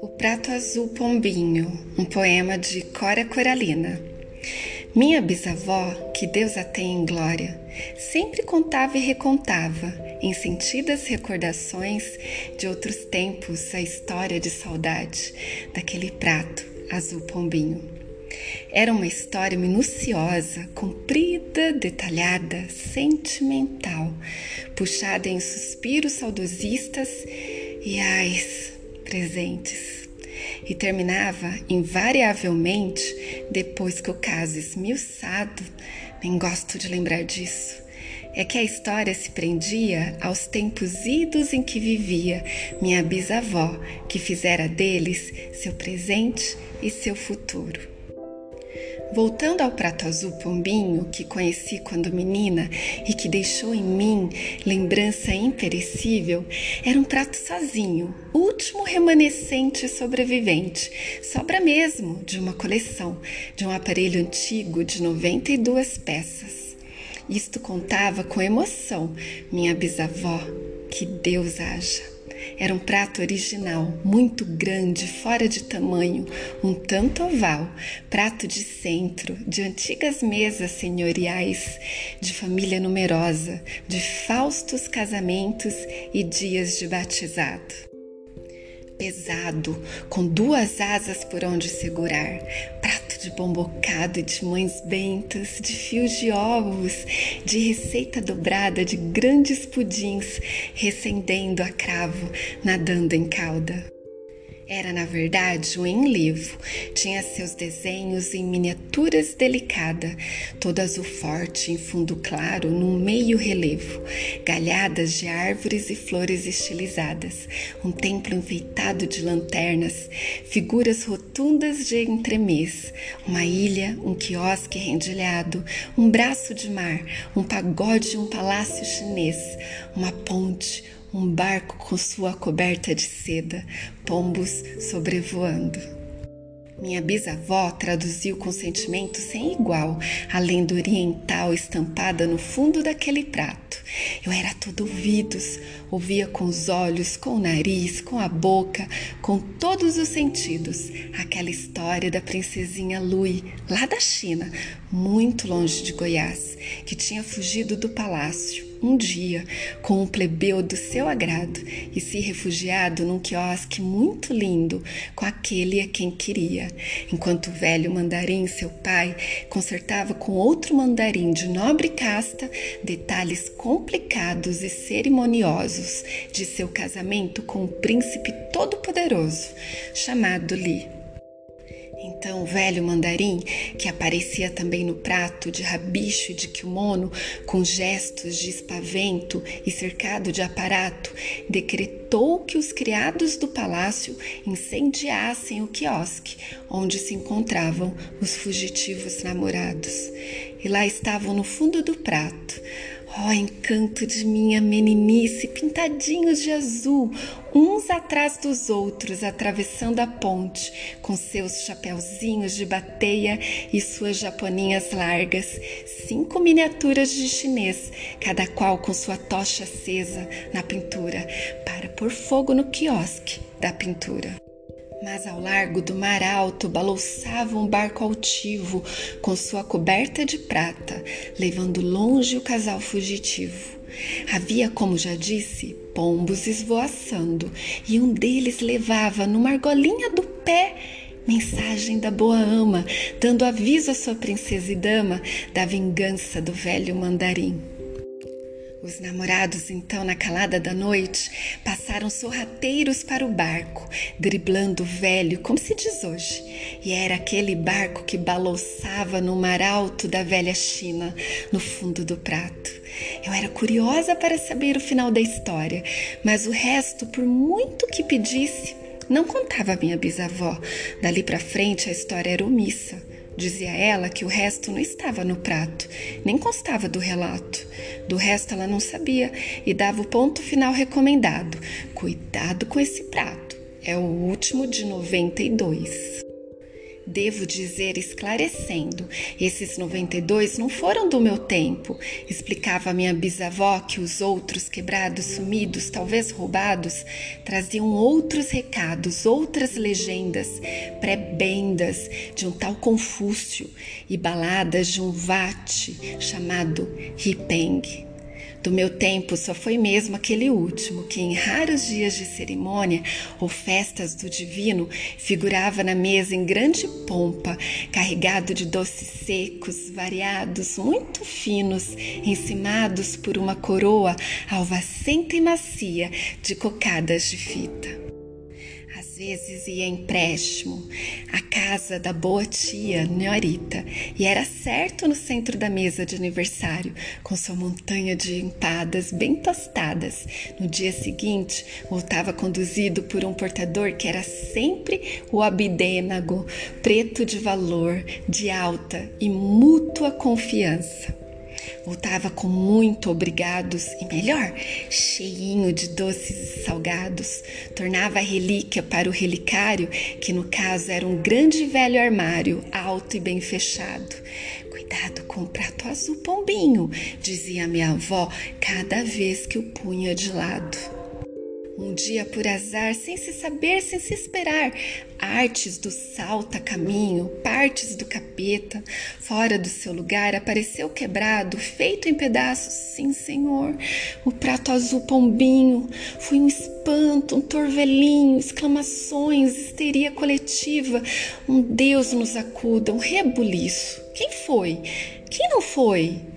O Prato Azul Pombinho, um poema de Cora Coralina. Minha bisavó, que Deus a tenha em glória, sempre contava e recontava, em sentidas recordações de outros tempos, a história de saudade daquele prato azul pombinho. Era uma história minuciosa, comprida, detalhada, sentimental, puxada em suspiros saudosistas e ais presentes e terminava invariavelmente depois que o caso esmiuçado, nem gosto de lembrar disso, é que a história se prendia aos tempos idos em que vivia minha bisavó, que fizera deles seu presente e seu futuro. Voltando ao prato azul pombinho que conheci quando menina e que deixou em mim lembrança imperecível, era um prato sozinho, último remanescente sobrevivente, sobra mesmo de uma coleção, de um aparelho antigo de 92 peças. Isto contava com emoção minha bisavó, que Deus haja. Era um prato original, muito grande, fora de tamanho, um tanto oval, prato de centro, de antigas mesas senhoriais, de família numerosa, de faustos casamentos e dias de batizado. Pesado, com duas asas por onde segurar, de bom bocado, de mães bentas, de fios de ovos, de receita dobrada, de grandes pudins, recendendo a cravo, nadando em calda. Era, na verdade, um enlevo. Tinha seus desenhos em miniaturas delicada, todo azul forte, em fundo claro, num meio relevo, galhadas de árvores e flores estilizadas, um templo enfeitado de lanternas, figuras rotundas de entremês, uma ilha, um quiosque rendilhado, um braço de mar, um pagode e um palácio chinês, uma ponte, um barco com sua coberta de seda, pombos sobrevoando. Minha bisavó traduziu com sentimento sem igual a lenda oriental estampada no fundo daquele prato. Eu era todo ouvidos, ouvia com os olhos, com o nariz, com a boca, com todos os sentidos, aquela história da princesinha Lui, lá da China, muito longe de Goiás, que tinha fugido do palácio um dia com um plebeu do seu agrado e se refugiado num quiosque muito lindo com aquele a quem queria, enquanto o velho mandarim, seu pai, consertava com outro mandarim de nobre casta detalhes complicados e cerimoniosos de seu casamento com um príncipe todo-poderoso chamado Li. Então, o velho mandarim, que aparecia também no prato de rabicho e de kimono, com gestos de espavento e cercado de aparato, decretou que os criados do palácio incendiassem o quiosque onde se encontravam os fugitivos namorados. E lá estavam no fundo do prato Ó oh, encanto de minha meninice, pintadinhos de azul, uns atrás dos outros, atravessando a ponte, com seus chapeuzinhos de bateia e suas japoninhas largas, cinco miniaturas de chinês, cada qual com sua tocha acesa na pintura, para pôr fogo no quiosque da pintura. Mas ao largo do mar alto balouçava um barco altivo com sua coberta de prata, levando longe o casal fugitivo. Havia, como já disse, pombos esvoaçando, e um deles levava numa argolinha do pé mensagem da boa ama, dando aviso à sua princesa e dama da vingança do velho mandarim. Os namorados, então, na calada da noite, passaram sorrateiros para o barco, driblando o velho, como se diz hoje. E era aquele barco que balouçava no mar alto da velha China, no fundo do prato. Eu era curiosa para saber o final da história, mas o resto, por muito que pedisse, não contava minha bisavó. Dali para frente a história era omissa. Dizia ela que o resto não estava no prato, nem constava do relato. Do resto ela não sabia e dava o ponto final recomendado: cuidado com esse prato, é o último de 92. Devo dizer, esclarecendo, esses 92 não foram do meu tempo, explicava minha bisavó que os outros quebrados, sumidos, talvez roubados, traziam outros recados, outras legendas, prebendas de um tal Confúcio e baladas de um vate chamado Ripeng. Do meu tempo só foi mesmo aquele último, que em raros dias de cerimônia ou festas do divino figurava na mesa em grande pompa, carregado de doces secos, variados, muito finos, encimados por uma coroa alvacenta e macia de cocadas de fita vezes ia empréstimo à casa da boa tia Nyorita e era certo no centro da mesa de aniversário, com sua montanha de empadas bem tostadas. No dia seguinte, voltava conduzido por um portador que era sempre o abidênago, preto de valor, de alta e mútua confiança. Voltava com muito obrigados e melhor, cheinho de doces e salgados. Tornava a relíquia para o relicário, que no caso era um grande velho armário, alto e bem fechado. Cuidado com o prato azul, pombinho, dizia minha avó cada vez que o punha de lado. Um dia por azar, sem se saber, sem se esperar, artes do salta caminho, partes do capeta, fora do seu lugar, apareceu quebrado, feito em pedaços. Sim, senhor, o prato azul pombinho foi um espanto, um torvelinho, exclamações, histeria coletiva. Um Deus nos acuda, um rebuliço. Quem foi? Quem não foi?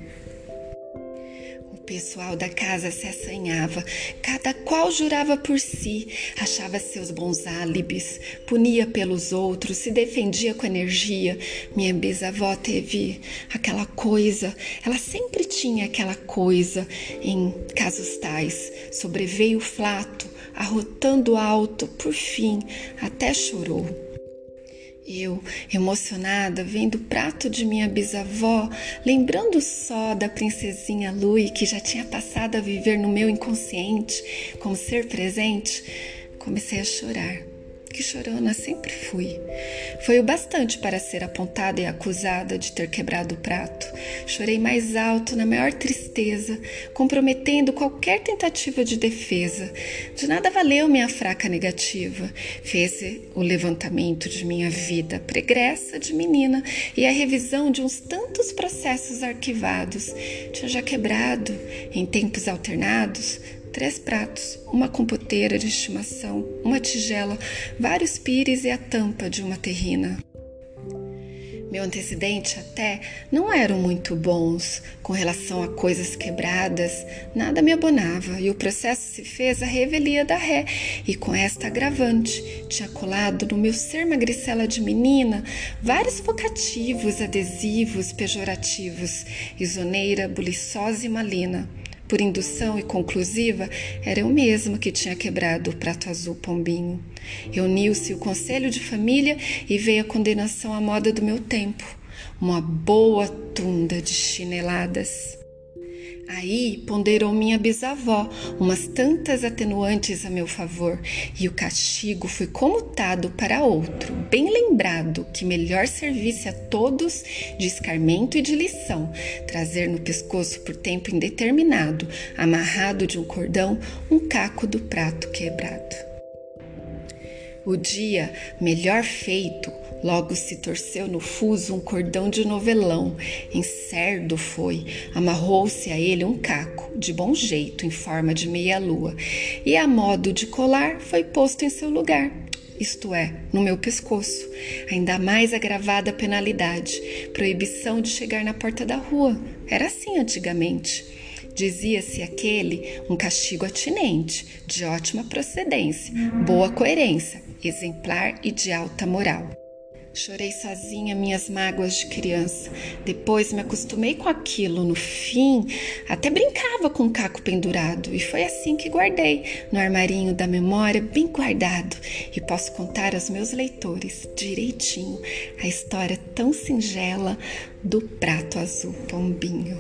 Pessoal da casa se assanhava, cada qual jurava por si, achava seus bons álibis, punia pelos outros, se defendia com energia. Minha bisavó teve aquela coisa, ela sempre tinha aquela coisa em casos tais. Sobreveio flato, arrotando alto, por fim, até chorou. Eu, emocionada, vendo o prato de minha bisavó, lembrando só da princesinha Lui, que já tinha passado a viver no meu inconsciente como ser presente, comecei a chorar que chorona sempre fui. Foi o bastante para ser apontada e acusada de ter quebrado o prato. Chorei mais alto, na maior tristeza, comprometendo qualquer tentativa de defesa. De nada valeu minha fraca negativa. Fez o levantamento de minha vida pregressa de menina e a revisão de uns tantos processos arquivados. Tinha já quebrado, em tempos alternados, três pratos, uma compoteira de estimação, uma tigela, vários pires e a tampa de uma terrina. Meu antecedente até não eram muito bons com relação a coisas quebradas, nada me abonava e o processo se fez a revelia da ré e com esta agravante tinha colado no meu ser magricela de menina vários vocativos, adesivos, pejorativos, isoneira, buliçosa e malina. Por indução e conclusiva, era eu mesma que tinha quebrado o prato azul pombinho. Reuniu-se o conselho de família e veio a condenação à moda do meu tempo. Uma boa tunda de chineladas. Aí ponderou minha bisavó umas tantas atenuantes a meu favor, e o castigo foi comutado para outro, bem lembrado, que melhor servisse a todos de escarmento e de lição, trazer no pescoço por tempo indeterminado, amarrado de um cordão, um caco do prato quebrado. O dia melhor feito Logo se torceu no fuso um cordão de novelão, em cerdo foi, amarrou-se a ele um caco, de bom jeito, em forma de meia-lua, e a modo de colar foi posto em seu lugar, isto é, no meu pescoço. Ainda mais agravada a penalidade, proibição de chegar na porta da rua. Era assim antigamente. Dizia-se aquele um castigo atinente, de ótima procedência, boa coerência, exemplar e de alta moral. Chorei sozinha minhas mágoas de criança. Depois me acostumei com aquilo. No fim, até brincava com o caco pendurado. E foi assim que guardei no armarinho da memória, bem guardado. E posso contar aos meus leitores direitinho a história tão singela do prato azul pombinho.